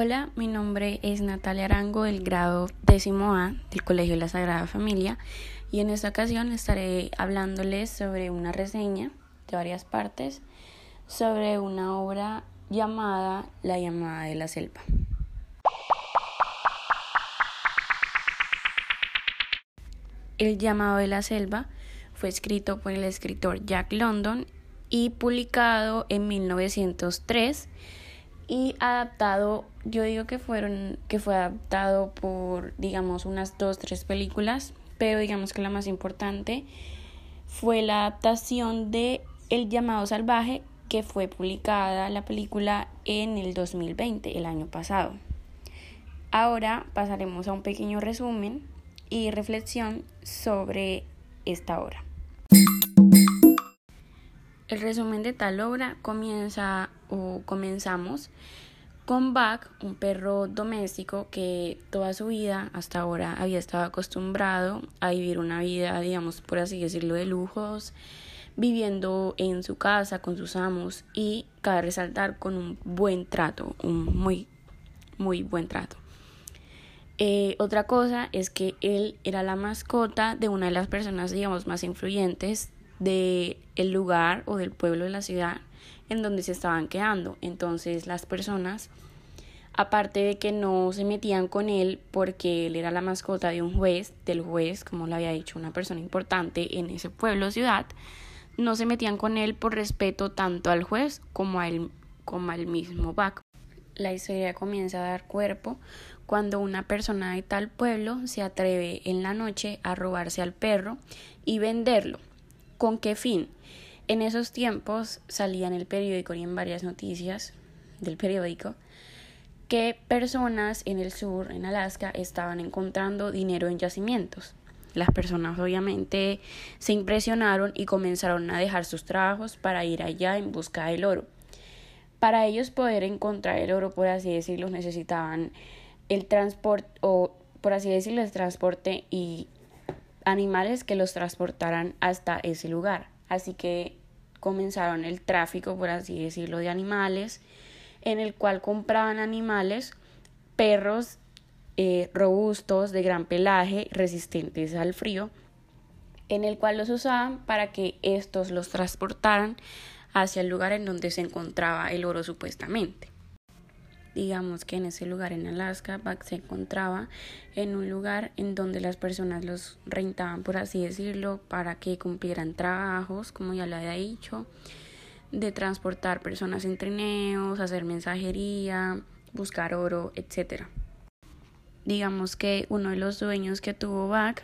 Hola, mi nombre es Natalia Arango del grado décimo A del Colegio de la Sagrada Familia y en esta ocasión estaré hablándoles sobre una reseña de varias partes sobre una obra llamada La llamada de la selva. El llamado de la selva fue escrito por el escritor Jack London y publicado en 1903 y adaptado, yo digo que fueron que fue adaptado por digamos unas dos tres películas, pero digamos que la más importante fue la adaptación de El llamado salvaje que fue publicada la película en el 2020, el año pasado. Ahora pasaremos a un pequeño resumen y reflexión sobre esta obra. El resumen de tal obra comienza o comenzamos con Buck, un perro doméstico que toda su vida hasta ahora había estado acostumbrado a vivir una vida, digamos, por así decirlo, de lujos, viviendo en su casa con sus amos y cabe resaltar con un buen trato, un muy, muy buen trato. Eh, otra cosa es que él era la mascota de una de las personas, digamos, más influyentes del el lugar o del pueblo de la ciudad en donde se estaban quedando. Entonces las personas, aparte de que no se metían con él porque él era la mascota de un juez, del juez, como le había dicho una persona importante en ese pueblo o ciudad, no se metían con él por respeto tanto al juez como, como al mismo Bac. La historia comienza a dar cuerpo cuando una persona de tal pueblo se atreve en la noche a robarse al perro y venderlo. ¿Con qué fin? En esos tiempos salía en el periódico y en varias noticias del periódico que personas en el sur, en Alaska, estaban encontrando dinero en yacimientos. Las personas obviamente se impresionaron y comenzaron a dejar sus trabajos para ir allá en busca del oro. Para ellos poder encontrar el oro, por así decirlo, necesitaban el transporte o por así decirlo, el transporte y animales que los transportaran hasta ese lugar. Así que comenzaron el tráfico, por así decirlo, de animales, en el cual compraban animales, perros eh, robustos, de gran pelaje, resistentes al frío, en el cual los usaban para que estos los transportaran hacia el lugar en donde se encontraba el oro supuestamente digamos que en ese lugar en Alaska, Buck se encontraba en un lugar en donde las personas los rentaban, por así decirlo, para que cumplieran trabajos, como ya lo había dicho, de transportar personas en trineos, hacer mensajería, buscar oro, etc. Digamos que uno de los dueños que tuvo Buck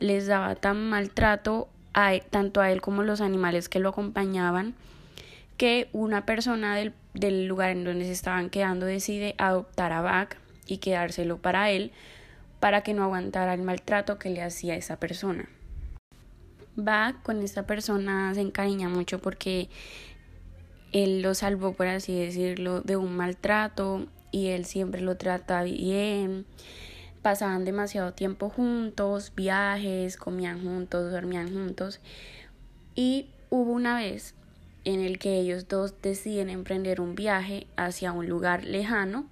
les daba tan maltrato a, tanto a él como a los animales que lo acompañaban que una persona del, del lugar en donde se estaban quedando decide adoptar a Buck y quedárselo para él para que no aguantara el maltrato que le hacía esa persona. Buck con esta persona se encariña mucho porque él lo salvó, por así decirlo, de un maltrato y él siempre lo trata bien. Pasaban demasiado tiempo juntos, viajes, comían juntos, dormían juntos. Y hubo una vez en el que ellos dos deciden emprender un viaje hacia un lugar lejano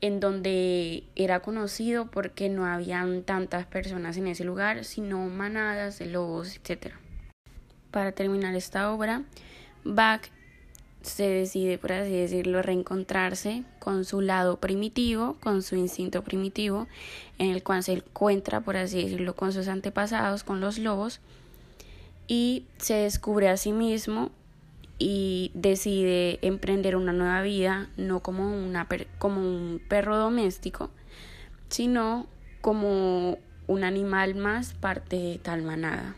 en donde era conocido porque no habían tantas personas en ese lugar, sino manadas de lobos, etc. Para terminar esta obra, Bach se decide, por así decirlo, reencontrarse con su lado primitivo, con su instinto primitivo, en el cual se encuentra, por así decirlo, con sus antepasados, con los lobos, y se descubre a sí mismo y decide emprender una nueva vida, no como, una como un perro doméstico, sino como un animal más parte de tal manada.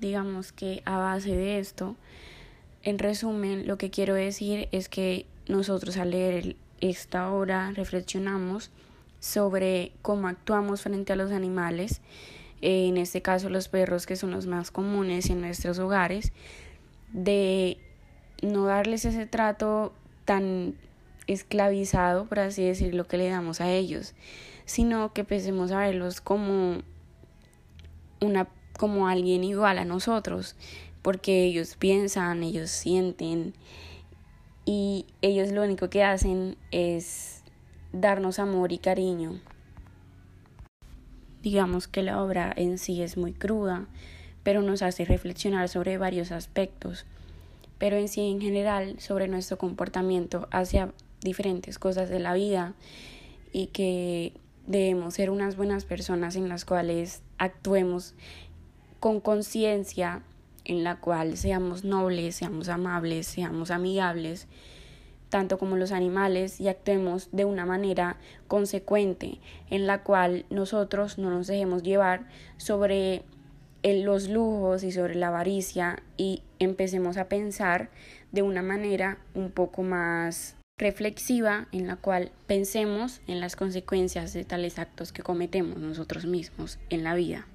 Digamos que a base de esto, en resumen, lo que quiero decir es que nosotros al leer esta obra reflexionamos sobre cómo actuamos frente a los animales en este caso los perros que son los más comunes en nuestros hogares, de no darles ese trato tan esclavizado, por así decirlo, que le damos a ellos, sino que empecemos a verlos como una como alguien igual a nosotros, porque ellos piensan, ellos sienten y ellos lo único que hacen es darnos amor y cariño. Digamos que la obra en sí es muy cruda, pero nos hace reflexionar sobre varios aspectos, pero en sí en general sobre nuestro comportamiento hacia diferentes cosas de la vida y que debemos ser unas buenas personas en las cuales actuemos con conciencia, en la cual seamos nobles, seamos amables, seamos amigables, tanto como los animales, y actuemos de una manera consecuente, en la cual nosotros no nos dejemos llevar sobre los lujos y sobre la avaricia y empecemos a pensar de una manera un poco más reflexiva en la cual pensemos en las consecuencias de tales actos que cometemos nosotros mismos en la vida.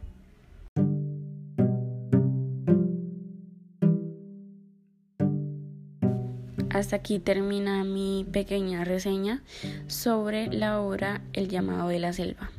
Hasta aquí termina mi pequeña reseña sobre la obra El llamado de la selva.